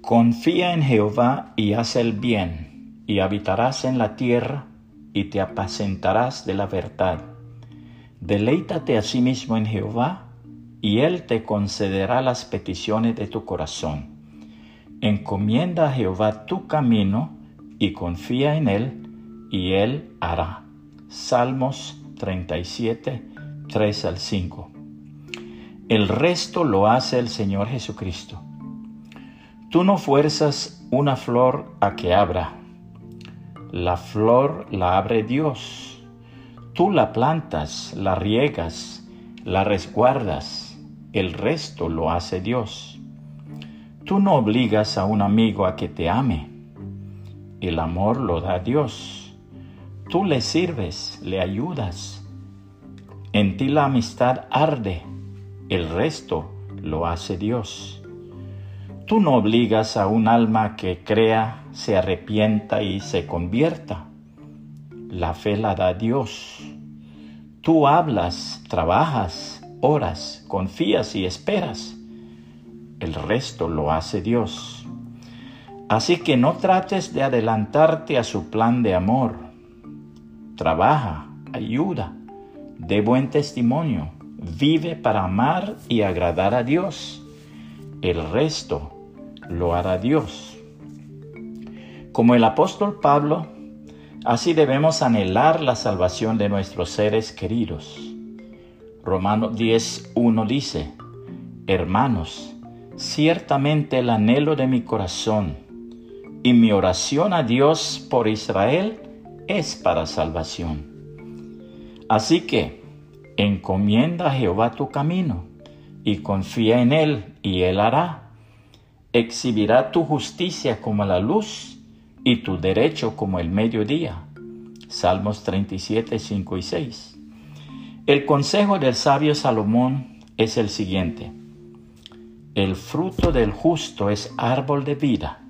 Confía en Jehová y haz el bien, y habitarás en la tierra, y te apacentarás de la verdad. Deleítate asimismo en Jehová, y Él te concederá las peticiones de tu corazón. Encomienda a Jehová tu camino, y confía en Él, y Él hará. Salmos 37, 3 al 5. El resto lo hace el Señor Jesucristo. Tú no fuerzas una flor a que abra. La flor la abre Dios. Tú la plantas, la riegas, la resguardas. El resto lo hace Dios. Tú no obligas a un amigo a que te ame. El amor lo da Dios. Tú le sirves, le ayudas. En ti la amistad arde, el resto lo hace Dios. Tú no obligas a un alma que crea, se arrepienta y se convierta. La fe la da Dios. Tú hablas, trabajas, oras, confías y esperas. El resto lo hace Dios. Así que no trates de adelantarte a su plan de amor trabaja, ayuda, dé buen testimonio, vive para amar y agradar a Dios. El resto lo hará Dios. Como el apóstol Pablo, así debemos anhelar la salvación de nuestros seres queridos. Romanos 10.1 dice, Hermanos, ciertamente el anhelo de mi corazón y mi oración a Dios por Israel es para salvación. Así que encomienda a Jehová tu camino y confía en Él y Él hará. Exhibirá tu justicia como la luz y tu derecho como el mediodía. Salmos 37, 5 y 6. El consejo del sabio Salomón es el siguiente. El fruto del justo es árbol de vida,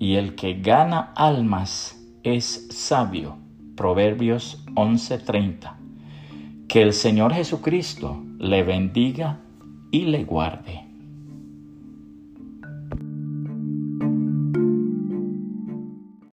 y el que gana almas es sabio. Proverbios 11:30. Que el Señor Jesucristo le bendiga y le guarde.